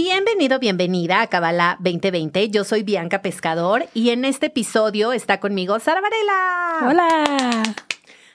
Bienvenido, bienvenida a Cabala 2020. Yo soy Bianca Pescador y en este episodio está conmigo Sara Varela. Hola.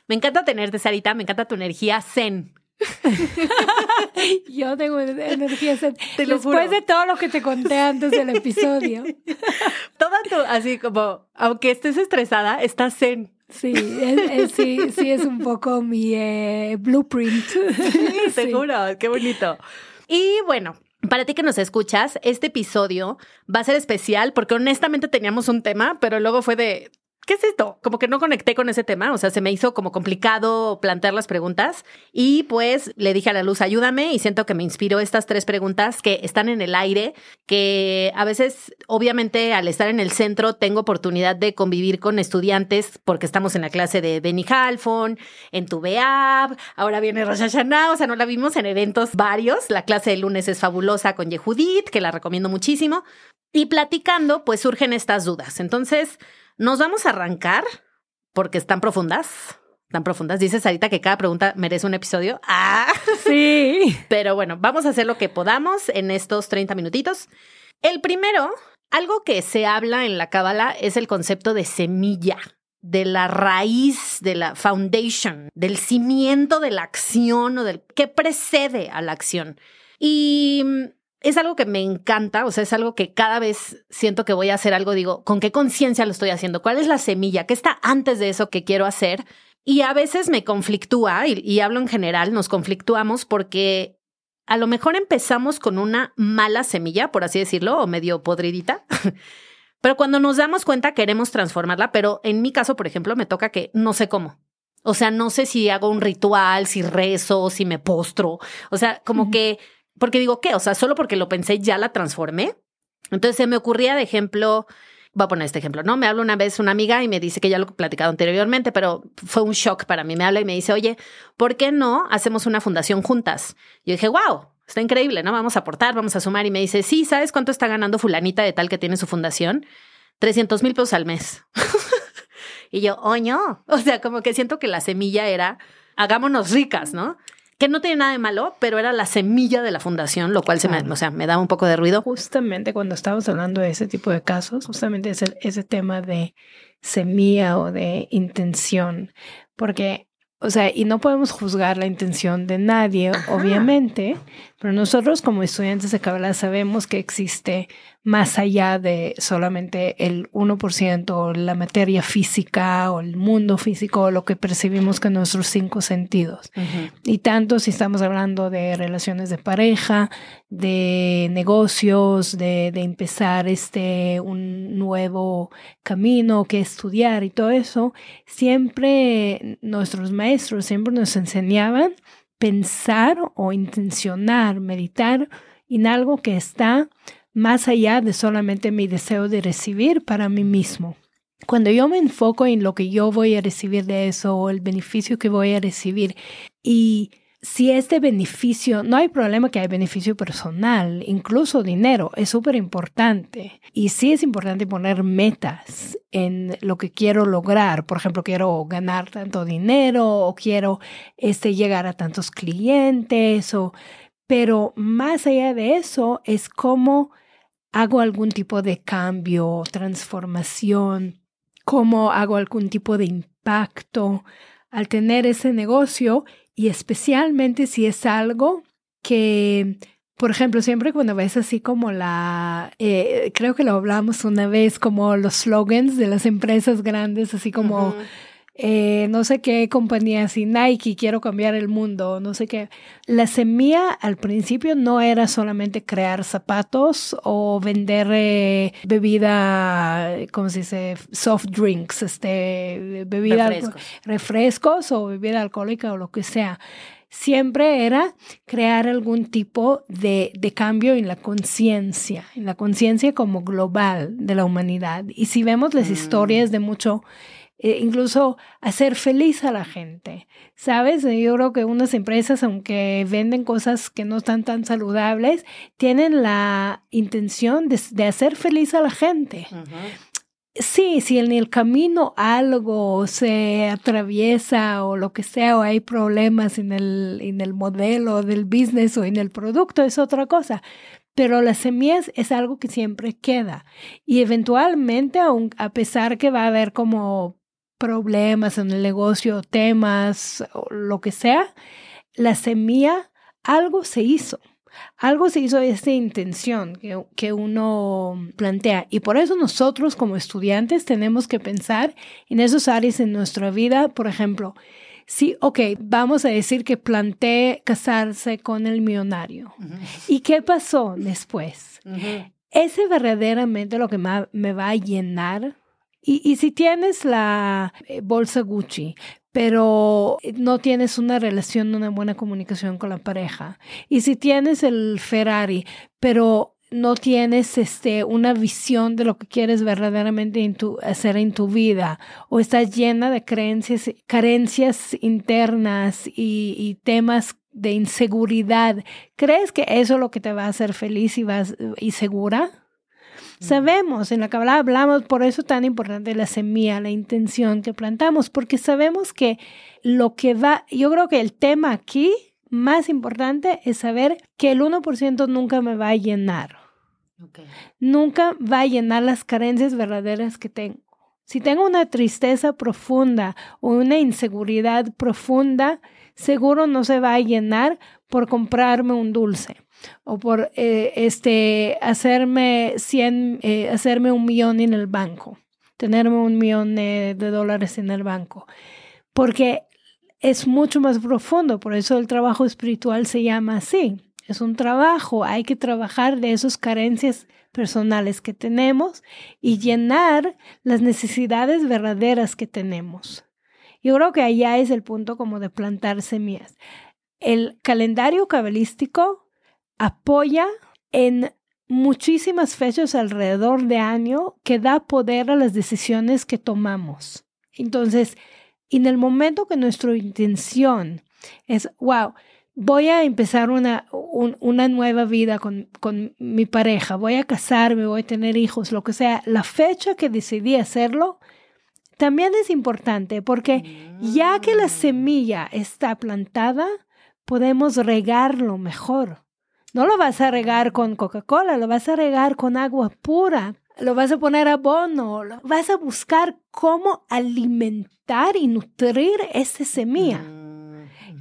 Me encanta tenerte, Sarita. Me encanta tu energía zen. Yo tengo energía zen. Te lo Después juro. de todo lo que te conté antes del episodio. Toda tu, así como, aunque estés estresada, estás zen. Sí, es- es- sí, sí es un poco mi eh, blueprint. Sí, seguro, qué bonito. Y bueno, para ti que nos escuchas, este episodio va a ser especial porque honestamente teníamos un tema, pero luego fue de, ¿qué es esto? Como que no conecté con ese tema, o sea, se me hizo como complicado plantear las preguntas y pues le dije a la luz, ayúdame y siento que me inspiró estas tres preguntas que están en el aire, que a veces, obviamente, al estar en el centro, tengo oportunidad de convivir con estudiantes porque estamos en la clase de Benny Halfon, en tu BEAB, ahora viene Rosh Hashanah, o sea, no la vimos en eventos varios. La clase de lunes es fabulosa con Yehudit, que la recomiendo muchísimo. Y platicando, pues surgen estas dudas. Entonces, nos vamos a arrancar porque están profundas. Tan profundas. Dices ahorita que cada pregunta merece un episodio. Ah, Sí. pero bueno, vamos a hacer lo que podamos en estos 30 minutitos. El primero, algo que se habla en la cábala es el concepto de semilla, de la raíz, de la foundation, del cimiento de la acción o del que precede a la acción. Y mm, es algo que me encanta, o sea, es algo que cada vez siento que voy a hacer algo, digo, ¿con qué conciencia lo estoy haciendo? ¿Cuál es la semilla? ¿Qué está antes de eso que quiero hacer? Y a veces me conflictúa, y, y hablo en general, nos conflictuamos porque a lo mejor empezamos con una mala semilla, por así decirlo, o medio podridita. Pero cuando nos damos cuenta queremos transformarla, pero en mi caso, por ejemplo, me toca que no sé cómo. O sea, no sé si hago un ritual, si rezo, si me postro. O sea, como que, porque digo, ¿qué? O sea, solo porque lo pensé ya la transformé. Entonces se me ocurría de ejemplo, voy a poner este ejemplo, ¿no? Me habla una vez una amiga y me dice que ya lo he platicado anteriormente, pero fue un shock para mí. Me habla y me dice, oye, ¿por qué no hacemos una fundación juntas? Yo dije, wow, está increíble, ¿no? Vamos a aportar, vamos a sumar. Y me dice, sí, ¿sabes cuánto está ganando fulanita de tal que tiene su fundación? 300 mil pesos al mes. y yo, oño. O sea, como que siento que la semilla era, hagámonos ricas, ¿no? Que no tiene nada de malo, pero era la semilla de la fundación, lo cual se me, o sea, me daba un poco de ruido. Justamente cuando estamos hablando de ese tipo de casos, justamente es el- ese tema de semilla o de intención, porque, o sea, y no podemos juzgar la intención de nadie, Ajá. obviamente, pero nosotros como estudiantes de Kabbalah sabemos que existe más allá de solamente el 1% o la materia física o el mundo físico o lo que percibimos con nuestros cinco sentidos. Y tanto si estamos hablando de relaciones de pareja, de negocios, de, de empezar este un nuevo camino que estudiar y todo eso, siempre nuestros maestros siempre nos enseñaban pensar o intencionar, meditar en algo que está más allá de solamente mi deseo de recibir para mí mismo. Cuando yo me enfoco en lo que yo voy a recibir de eso o el beneficio que voy a recibir y si este beneficio, no hay problema que hay beneficio personal, incluso dinero, es súper importante. Y sí es importante poner metas en lo que quiero lograr. Por ejemplo, quiero ganar tanto dinero o quiero este, llegar a tantos clientes. Pero más allá de eso es cómo hago algún tipo de cambio, transformación, cómo hago algún tipo de impacto al tener ese negocio y especialmente si es algo que, por ejemplo, siempre cuando ves así como la, eh, creo que lo hablamos una vez, como los slogans de las empresas grandes, así como. Eh, no sé qué compañía, si Nike, quiero cambiar el mundo, no sé qué. La semilla al principio no era solamente crear zapatos o vender eh, bebida, ¿cómo se dice? Soft drinks, este, bebida, Refrescos. refrescos o bebida alcohólica o lo que sea siempre era crear algún tipo de, de cambio en la conciencia, en la conciencia como global de la humanidad. Y si vemos las Mm. historias de mucho, eh, incluso hacer feliz a la gente, ¿sabes? Yo creo que unas empresas, aunque venden cosas que no están tan saludables, tienen la intención de, de hacer feliz a la gente. Sí, si en el camino algo se atraviesa o lo que sea, o hay problemas en el, en el modelo del business o en el producto, es otra cosa. Pero las semillas es algo que siempre queda. Y eventualmente, aun, a pesar que va a haber como problemas en el negocio, temas, o lo que sea, la semilla, algo se hizo. Algo se hizo de esta intención que, que, uno plantea. Y por eso nosotros como estudiantes tenemos que pensar en esos áreas en nuestra vida. Por ejemplo, sí, ok, vamos a decir que planteé casarse con el millonario. Ujú. ¿Y qué pasó después? Ujú. ¿Ese verdaderamente lo que me va a llenar? Y, y si tienes la eh, bolsa Gucci, pero no tienes una relación, una buena comunicación con la pareja, y si tienes el Ferrari, pero no tienes este, una visión de lo que quieres verdaderamente hacer en tu vida, o estás llena de creencias, carencias internas y, y temas de inseguridad, ¿crees que eso es lo que te va a hacer feliz y, vas, y segura? Sabemos, en la Kabbalah hablamos, por eso tan importante la semilla, la intención que plantamos, porque sabemos que lo que va, yo creo que el tema aquí más importante es saber que el 1% nunca me va a llenar, nunca va a llenar las carencias verdaderas que tengo. Si tengo una tristeza profunda o una inseguridad profunda, seguro no se va a llenar por comprarme un dulce o por eh, este, hacerme, 100, eh, hacerme un millón en el banco, tenerme un millón eh, de dólares en el banco, porque es mucho más profundo, por eso el trabajo espiritual se llama así. Es un trabajo, hay que trabajar de esas carencias personales que tenemos y llenar las necesidades verdaderas que tenemos. Yo creo que allá es el punto como de plantar semillas. El calendario cabalístico apoya en muchísimas fechas alrededor de año que da poder a las decisiones que tomamos. Entonces, en el momento que nuestra intención es, wow, voy a empezar una, un, una nueva vida con, con, mi pareja, voy a casarme, voy a tener hijos, lo que sea, la fecha que decidí hacerlo también es importante porque ya que la semilla está plantada, podemos regarlo mejor. No lo vas a regar con Coca-Cola, lo vas a regar con agua pura, lo vas a poner abono, lo vas a buscar cómo alimentar y nutrir esa semilla. Mm.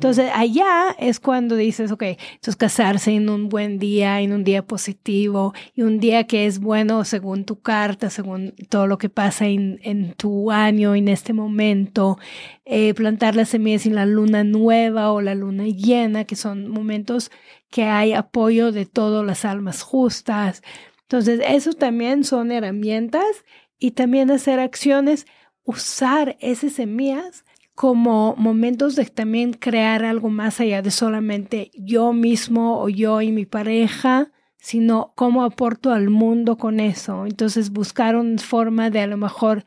Entonces, allá es cuando dices, ok, entonces casarse en un buen día, en un día positivo, y un día que es bueno según tu carta, según todo lo que pasa en, en tu año, en este momento, eh, plantar las semillas en la luna nueva o la luna llena, que son momentos que hay apoyo de todas las almas justas. Entonces, eso también son herramientas y también hacer acciones, usar esas semillas como momentos de también crear algo más allá de solamente yo mismo o yo y mi pareja, sino cómo aporto al mundo con eso. Entonces buscar una forma de a lo mejor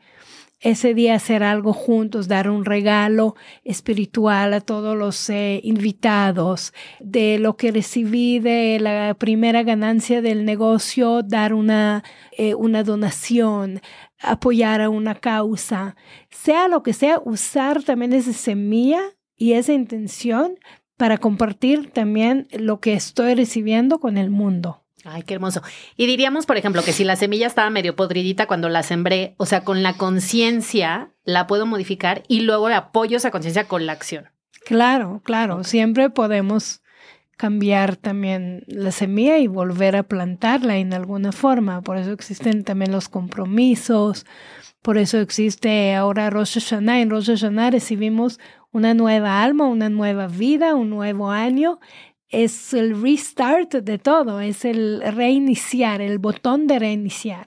ese día hacer algo juntos, dar un regalo espiritual a todos los eh, invitados, de lo que recibí de la primera ganancia del negocio, dar una, eh, una donación, apoyar a una causa, sea lo que sea, usar también esa semilla y esa intención para compartir también lo que estoy recibiendo con el mundo. Ay, qué hermoso. Y diríamos, por ejemplo, que si la semilla estaba medio podridita cuando la sembré, o sea, con la conciencia la puedo modificar y luego apoyo esa conciencia con la acción. Claro, claro, okay. siempre podemos cambiar también la semilla y volver a plantarla en alguna forma. Por eso existen también los compromisos, por eso existe ahora Rosh Hashanah. En Rosh Hashanah recibimos una nueva alma, una nueva vida, un nuevo año. Es el restart de todo, es el reiniciar, el botón de reiniciar.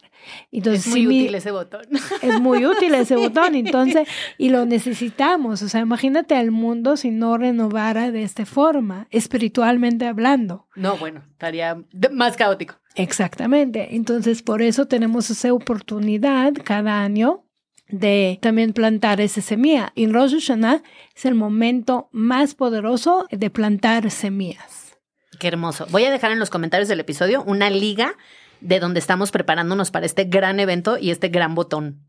Entonces, es muy útil ese botón. Es muy útil ese botón, entonces, y lo necesitamos. O sea, imagínate al mundo si no renovara de esta forma, espiritualmente hablando. No, bueno, estaría más caótico. Exactamente. Entonces, por eso tenemos esa oportunidad cada año de también plantar esa semilla. Y Rosh es el momento más poderoso de plantar semillas. Qué hermoso. Voy a dejar en los comentarios del episodio una liga de donde estamos preparándonos para este gran evento y este gran botón.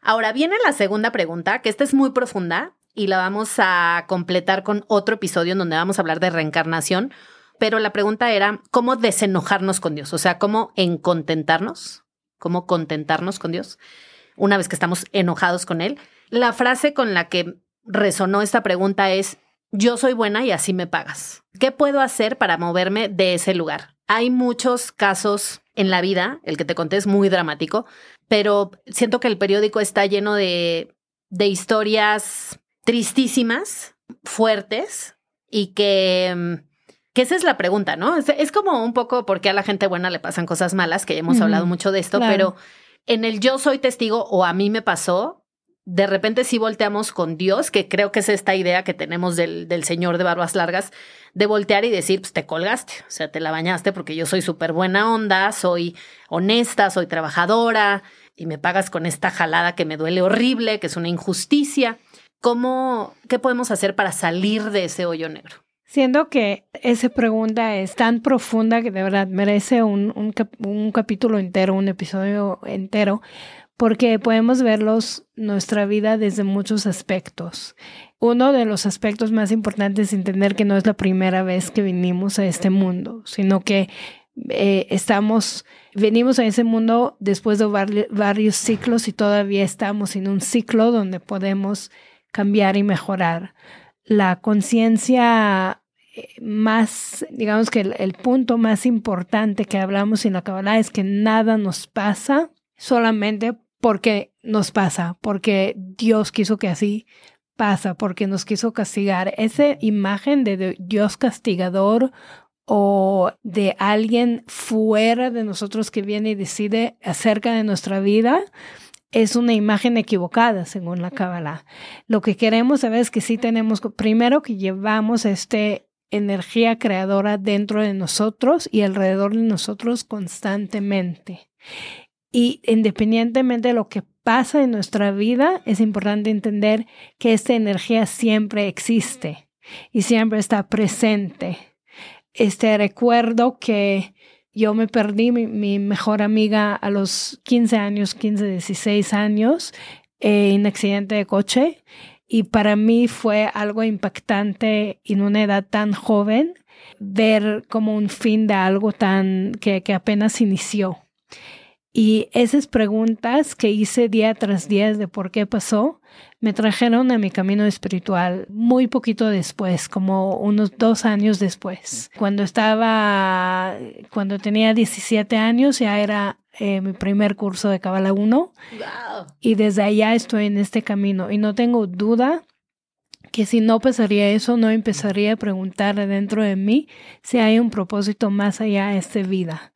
Ahora viene la segunda pregunta, que esta es muy profunda y la vamos a completar con otro episodio en donde vamos a hablar de reencarnación, pero la pregunta era cómo desenojarnos con Dios, o sea, cómo encontentarnos, cómo contentarnos con Dios una vez que estamos enojados con Él. La frase con la que resonó esta pregunta es, yo soy buena y así me pagas. ¿Qué puedo hacer para moverme de ese lugar? Hay muchos casos en la vida, el que te conté es muy dramático, pero siento que el periódico está lleno de, de historias tristísimas, fuertes, y que, que esa es la pregunta, ¿no? Es, como un poco porque a la gente buena le pasan cosas malas, que hemos hablado mucho de esto, pero en el yo soy testigo o a mí me pasó, de repente sí volteamos con Dios, que creo que es esta idea que tenemos del, del Señor de barbas largas, de voltear y decir, pues te colgaste, o sea, te la bañaste porque yo soy súper buena onda, soy honesta, soy trabajadora y me pagas con esta jalada que me duele horrible, que es una injusticia. ¿Cómo, qué podemos hacer para salir de ese hoyo negro? Siendo que esa pregunta es tan profunda que de verdad merece un, un, capítulo entero, un episodio entero, porque podemos verlos nuestra vida desde muchos aspectos. Uno de los aspectos más importantes es entender que no es la primera vez que venimos a este mundo, sino que eh, estamos, venimos a ese mundo después de varios ciclos y todavía estamos en un ciclo donde podemos cambiar y mejorar. La conciencia eh, más, digamos que el, punto más importante que hablamos en la Kabbalah es que nada nos pasa solamente porque nos pasa, porque Dios quiso que así pasa, porque nos quiso castigar. Esa imagen de Dios castigador o de alguien fuera de nosotros que viene y decide acerca de nuestra vida, es una imagen equivocada según la Kabbalah. Lo que queremos saber es que sí tenemos, primero que llevamos esta energía creadora dentro de nosotros y alrededor de nosotros constantemente. Y independientemente de lo que pasa en nuestra vida, es importante entender que esta energía siempre existe y siempre está presente. Este recuerdo que yo me perdí mi, mejor amiga a los 15 años, 15, 16 años, en un accidente de coche. Y para mí fue algo impactante en una edad tan joven ver como un fin de algo tan que, que apenas inició. Y esas preguntas que hice día tras día de por qué pasó, me trajeron a mi camino espiritual muy poquito después, como unos dos años después. Cuando estaba, cuando tenía 17 años, ya era eh, mi primer curso de Kabbalah 1. Y desde allá estoy en este camino. Y no tengo duda que si no pasaría eso, no empezaría a preguntar dentro de mí si hay un propósito más allá de esta vida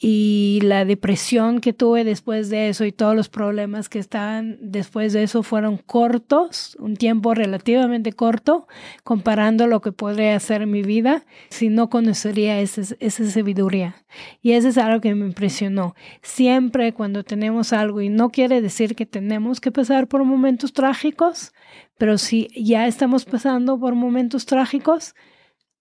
y la depresión que tuve después de eso y todos los problemas que estaban después de eso fueron cortos, un tiempo relativamente corto, comparando lo que podría hacer en mi vida si no conocería esa, sabiduría. Y eso es algo que me impresionó. Siempre cuando tenemos algo, y no quiere decir que tenemos que pasar por momentos trágicos, pero si ya estamos pasando por momentos trágicos,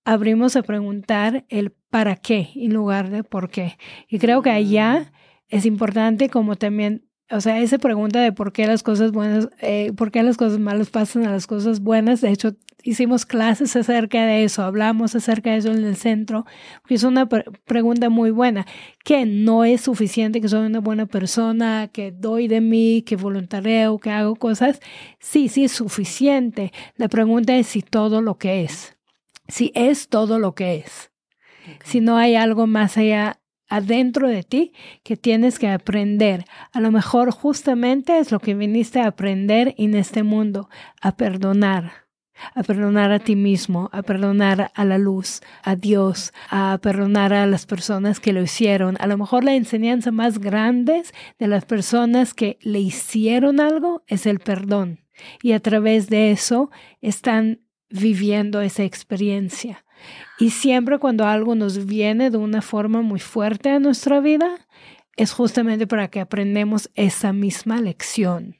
abrimos a preguntar el para qué en lugar de por qué. Y creo que allá es importante como también, o sea, esa pregunta de por qué las cosas buenas, eh, por qué las cosas malas pasan a las cosas buenas. De hecho, hicimos clases acerca de eso, hablamos acerca de eso en el centro, es una pregunta muy buena, que no es suficiente que soy una buena persona, que doy de mí, que voluntareo, que hago cosas. Sí, sí es suficiente. La pregunta es si todo lo que es si es todo lo que es. Si no hay algo más allá adentro de ti que tienes que aprender. A lo mejor justamente es lo que viniste a aprender en este mundo, a perdonar a perdonar a ti mismo, a perdonar a la luz, a Dios, a perdonar a las personas que lo hicieron. A lo mejor la enseñanza más grande de las personas que le hicieron algo es el perdón. Y a través de eso están viviendo esa experiencia. Y siempre cuando algo nos viene de una forma muy fuerte a nuestra vida, es justamente para que aprendamos esa misma lección.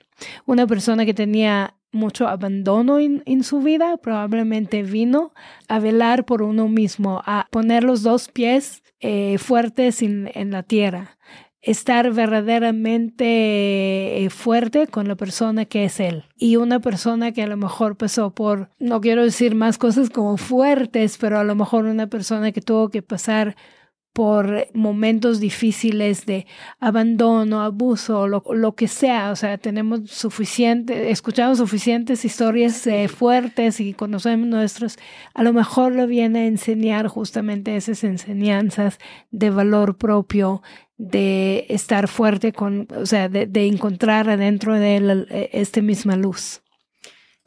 Una persona que tenía mucho abandono en, su vida probablemente vino a velar por uno mismo, a poner los dos pies eh, fuertes en la tierra estar verdaderamente eh, fuerte con la persona que es él. Y una persona que a lo mejor pasó por, no quiero decir más cosas como fuertes, pero a lo mejor una persona que tuvo que pasar por momentos difíciles de abandono, abuso, lo, lo que sea. O sea, tenemos suficiente, escuchamos suficientes historias eh, fuertes y conocemos nuestros. A lo mejor lo viene a enseñar justamente esas enseñanzas de valor propio, de estar fuerte con, o sea, de, de encontrar adentro de él eh, esta misma luz.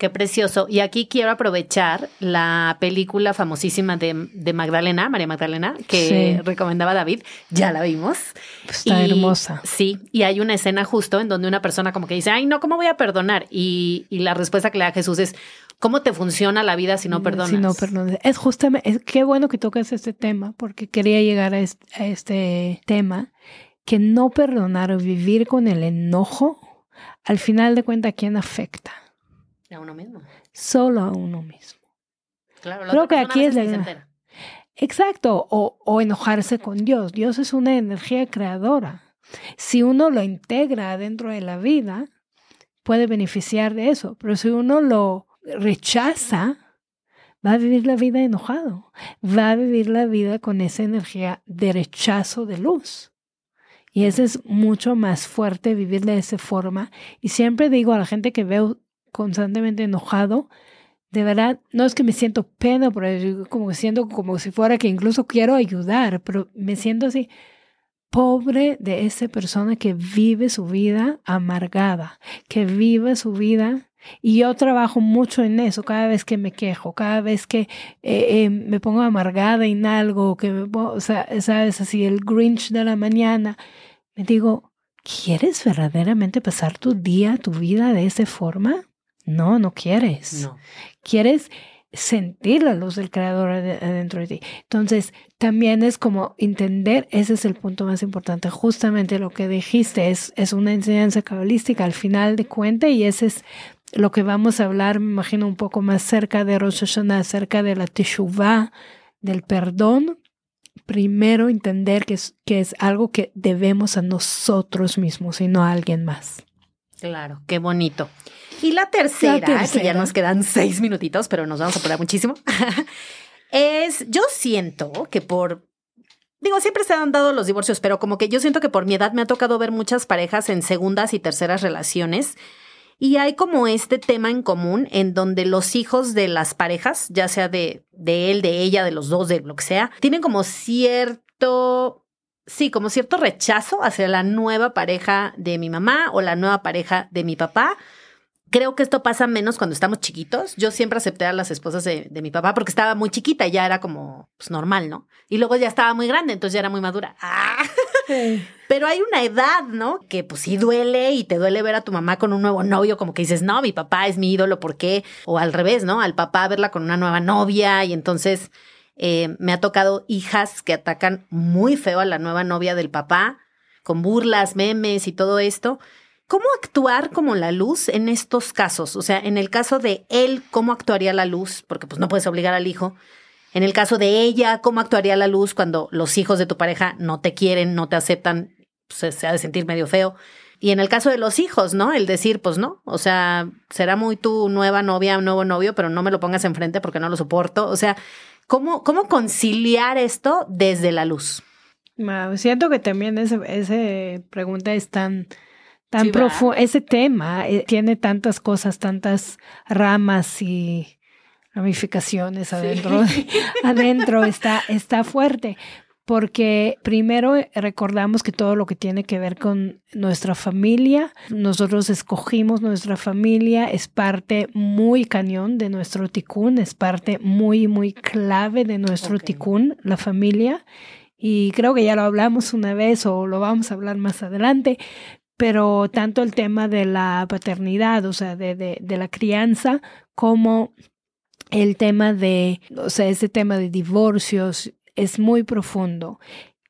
Qué precioso. Y aquí quiero aprovechar la película famosísima de, Magdalena, María Magdalena, que recomendaba David. Ya la vimos. Está hermosa. Sí, y hay una escena justo en donde una persona como que dice, ay, no, ¿cómo voy a perdonar? Y, la respuesta que le da Jesús es, ¿cómo te funciona la vida si no perdonas? Si no perdonas. Es justamente, qué bueno que tocas este tema, porque quería llegar a este tema, que no perdonar o vivir con el enojo, al final de cuentas, ¿a quién afecta? A uno mismo. Solo a uno mismo. Claro, Creo que aquí es la... Exacto, o, o enojarse con Dios. Dios es una energía creadora. Si uno lo integra dentro de la vida, puede beneficiar de eso, pero si uno lo rechaza, va a vivir la vida enojado, va a vivir la vida con esa energía de rechazo de luz. Y eso es mucho más fuerte vivir de esa forma. Y siempre digo a la gente que veo constantemente enojado, de verdad, no es que me siento pena por eso, como siento como si fuera que incluso quiero ayudar, pero me siento así, pobre de esa persona que vive su vida amargada, que vive su vida. Y yo trabajo mucho en eso cada vez que me quejo, cada vez que eh, eh, me pongo amargada en algo, que me pongo, sabes, así el Grinch de la mañana, me digo, ¿quieres verdaderamente pasar tu día, tu vida de esa forma? No, no quieres. No. Quieres sentir la luz del creador adentro de ti. Entonces, también es como entender, ese es el punto más importante. Justamente lo que dijiste es, es una enseñanza cabalística al final de cuenta y ese es lo que vamos a hablar, me imagino, un poco más cerca de Rosh Hashanah, acerca de la teshuvah, del perdón. Primero entender que es, que es algo que debemos a nosotros mismos y no a alguien más. Claro, qué bonito. Y la tercera, que ya nos quedan seis minutitos, pero nos vamos a poner muchísimo, es, yo siento que por, digo, siempre se han dado los divorcios, pero como que yo siento que por mi edad me ha tocado ver muchas parejas en segundas y terceras relaciones. Y hay como este tema en común en donde los hijos de las parejas, ya sea de, de él, de ella, de los dos, de lo que sea, tienen como cierto sí, como cierto rechazo hacia la nueva pareja de mi mamá o la nueva pareja de mi papá, Creo que esto pasa menos cuando estamos chiquitos. Yo siempre acepté a las esposas de, mi papá porque estaba muy chiquita y ya era como pues, normal, ¿no? Y luego ya estaba muy grande, entonces ya era muy madura. ¡Ah! Pero hay una edad, ¿no? Que pues sí duele y te duele ver a tu mamá con un nuevo novio, como que dices, no, mi papá es mi ídolo, ¿por qué? O al revés, ¿no? Al papá verla con una nueva novia y entonces eh, me ha tocado hijas que atacan muy feo a la nueva novia del papá, con burlas, memes y todo esto. ¿Cómo actuar como la luz en estos casos? O sea, en el caso de él, ¿cómo actuaría la luz? Porque pues no puedes obligar al hijo. En el caso de ella, ¿cómo actuaría la luz cuando los hijos de tu pareja no te quieren, no te aceptan? Pues, se ha de sentir medio feo. Y en el caso de los hijos, ¿no? El decir, pues no, o sea, será muy tu nueva novia, nuevo novio, pero no me lo pongas enfrente porque no lo soporto. O sea, ¿cómo, cómo conciliar esto desde la luz? Siento que también esa pregunta es tan tan profundo. Ese tema eh, tiene tantas cosas, tantas ramas y ramificaciones adentro, adentro está, está fuerte porque primero recordamos que todo lo que tiene que ver con nuestra familia, nosotros escogimos nuestra familia, es parte muy cañón de nuestro ticún, es parte muy, muy clave de nuestro ticún, la familia. Y creo que ya lo hablamos una vez o lo vamos a hablar más adelante, pero tanto el tema de la paternidad, o sea, de, de, de la crianza, como el tema de, o sea, ese tema de divorcios es muy profundo.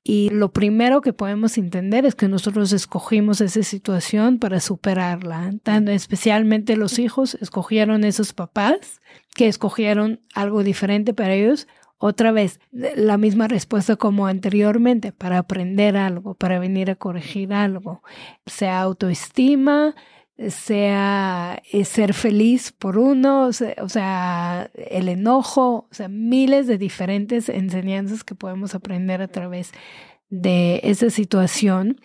Y lo primero que podemos entender es que nosotros escogimos esa situación para superarla. Tanto, especialmente los hijos escogieron esos papás que escogieron algo diferente para ellos. Otra vez, la misma respuesta como anteriormente, para aprender algo, para venir a corregir algo. Sea autoestima, sea eh, ser feliz por uno, o sea, el enojo, o sea, miles de diferentes enseñanzas que podemos aprender a través de esa situación.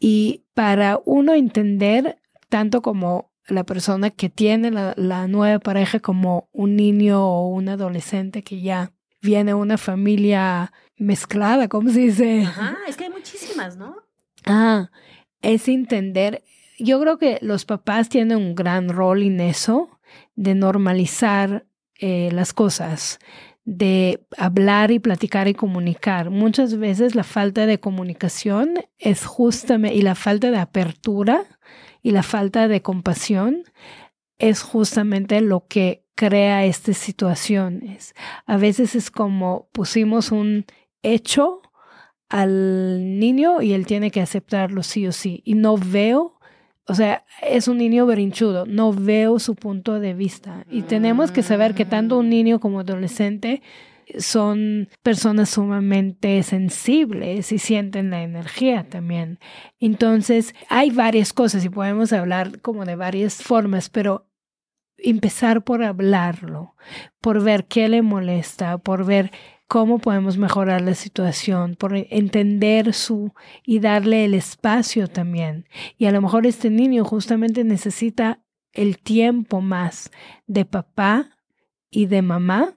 Y para uno entender, tanto como la persona que tiene la, nueva pareja como un niño o un adolescente que ya viene una familia mezclada, ¿cómo se dice? Ajá, es que hay muchísimas, ¿no? Ah, es entender yo creo que los papás tienen un gran rol en eso, de normalizar eh, las cosas, de hablar y platicar y comunicar. Muchas veces la falta de comunicación es justamente, y la falta de apertura y la falta de compasión es justamente lo que crea estas situaciones. A veces es como pusimos un hecho al niño y él tiene que aceptarlo sí o sí. Y no veo o sea, es un niño berinchudo, no veo su punto de vista. Y tenemos que saber que tanto un niño como adolescente son personas sumamente sensibles y sienten la energía también. Entonces, hay varias cosas y podemos hablar como de varias formas, pero empezar por hablarlo, por ver qué le molesta, por ver cómo podemos mejorar la situación, por entender su y darle el espacio también. Y a lo mejor este niño justamente necesita el tiempo más de papá y de mamá,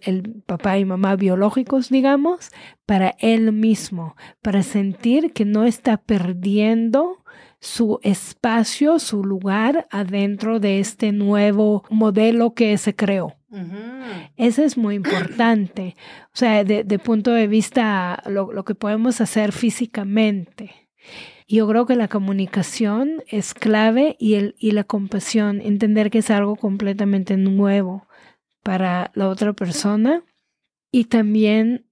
el papá y mamá biológicos, digamos, para él mismo, para sentir que no está perdiendo su espacio, su lugar adentro de este nuevo modelo que se creó. Eso es muy importante. O sea, de, punto de vista, lo, que podemos hacer físicamente. Yo creo que la comunicación es clave y, el, y la compasión, entender que es algo completamente nuevo para la otra persona y también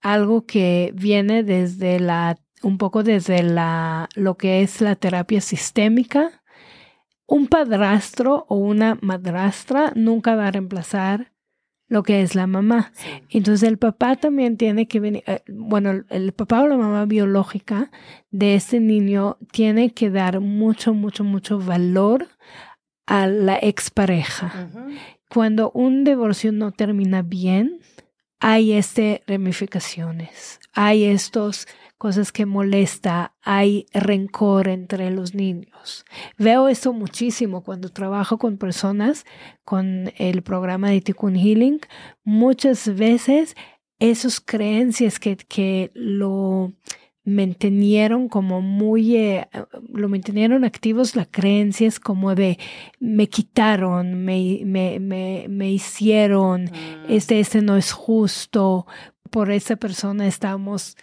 algo que viene desde la, un poco desde la, lo que es la terapia sistémica un padrastro o una madrastra nunca va a reemplazar lo que es la mamá. Entonces el papá también tiene que venir, eh, bueno, el papá o la mamá biológica de ese niño tiene que dar mucho, mucho, mucho valor a la expareja. Cuando un divorcio no termina bien, hay este ramificaciones, hay estos cosas que molesta, hay rencor entre los niños. Veo eso muchísimo cuando trabajo con personas con el programa de Tikkun Healing. Muchas veces esas creencias que, que lo mantenieron como muy, eh, lo mantenieron activos las creencias como de me quitaron, me, me, me, me hicieron, mm. este, este no es justo, por esa persona estamos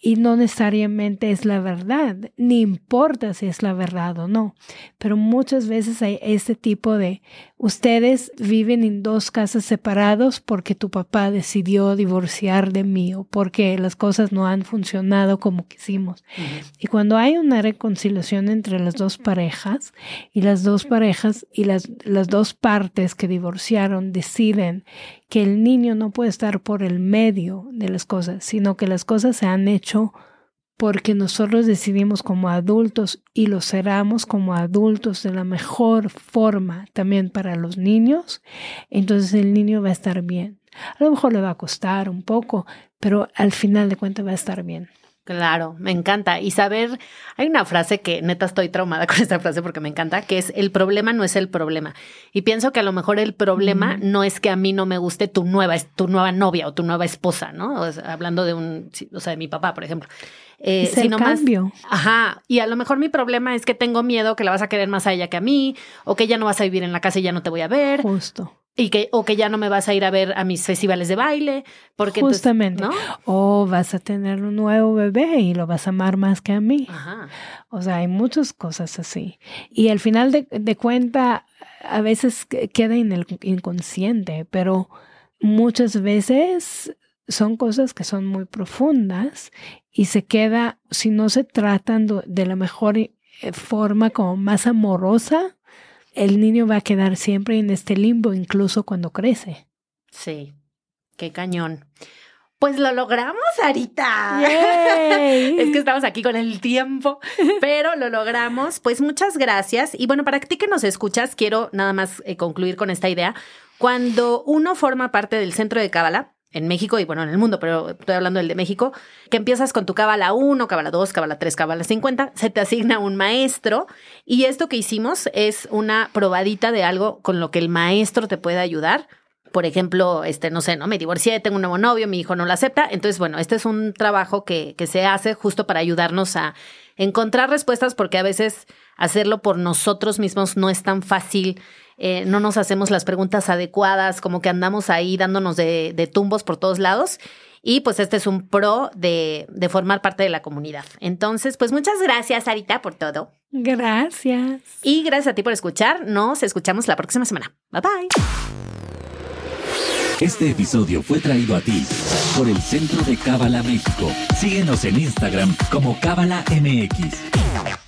y no necesariamente es la verdad, ni importa si es la verdad o no, pero muchas veces hay este tipo de, ustedes viven en dos casas separados porque tu papá decidió divorciar de mí o porque las cosas no han funcionado como quisimos. Y cuando hay una reconciliación entre las dos parejas y las dos parejas y las, las dos partes que divorciaron deciden que el niño no puede estar por el medio de las cosas, sino que las cosas se han hecho porque nosotros decidimos como adultos y lo seramos como adultos de la mejor forma también para los niños, entonces el niño va a estar bien. A lo mejor le va a costar un poco, pero al final de cuentas va a estar bien. Claro, me encanta. Y saber, hay una frase que neta estoy traumada con esta frase porque me encanta, que es el problema no es el problema. Y pienso que a lo mejor el problema no es que a mí no me guste tu nueva, tu nueva novia o tu nueva esposa, ¿no? hablando de un, o sea, de mi papá, por ejemplo. Eh, es el cambio. ajá. Y a lo mejor mi problema es que tengo miedo que la vas a querer más a ella que a mí, o que ya no vas a vivir en la casa y ya no te voy a ver. Justo. Y que, o que ya no me vas a ir a ver a mis festivales de baile, porque justamente, o vas a tener un nuevo bebé y lo vas a amar más que a mí. Ajá. O sea, hay muchas cosas así. Y al final de, de cuenta, a veces queda en el inconsciente, pero muchas veces son cosas que son muy profundas y se queda, si no se tratan de la mejor eh, forma como más amorosa, el niño va a quedar siempre en este limbo, incluso cuando crece. Sí, qué cañón. Pues lo logramos, Arita. es que estamos aquí con el tiempo, pero lo logramos. Pues muchas gracias. Y bueno, para ti que nos escuchas, quiero nada más eh, concluir con esta idea. Cuando uno forma parte del centro de Cábala, en México y bueno, en el mundo, pero estoy hablando del de México, que empiezas con tu cábala 1, cábala 2, cábala 3, cábala 50, se te asigna un maestro y esto que hicimos es una probadita de algo con lo que el maestro te puede ayudar. Por ejemplo, este, no sé, ¿no? Me divorcié, tengo un nuevo novio, mi hijo no lo acepta. Entonces, bueno, este es un trabajo que, que se hace justo para ayudarnos a encontrar respuestas porque a veces hacerlo por nosotros mismos no es tan fácil eh, no nos hacemos las preguntas adecuadas, como que andamos ahí dándonos de, tumbos por todos lados. Y pues este es un pro de, de, formar parte de la comunidad. Entonces, pues muchas gracias, Arita, por todo. Gracias. Y gracias a ti por escuchar. Nos escuchamos la próxima semana. Bye bye. Este episodio fue traído a ti por el Centro de Cábala México. Síguenos en Instagram como Cábala MX.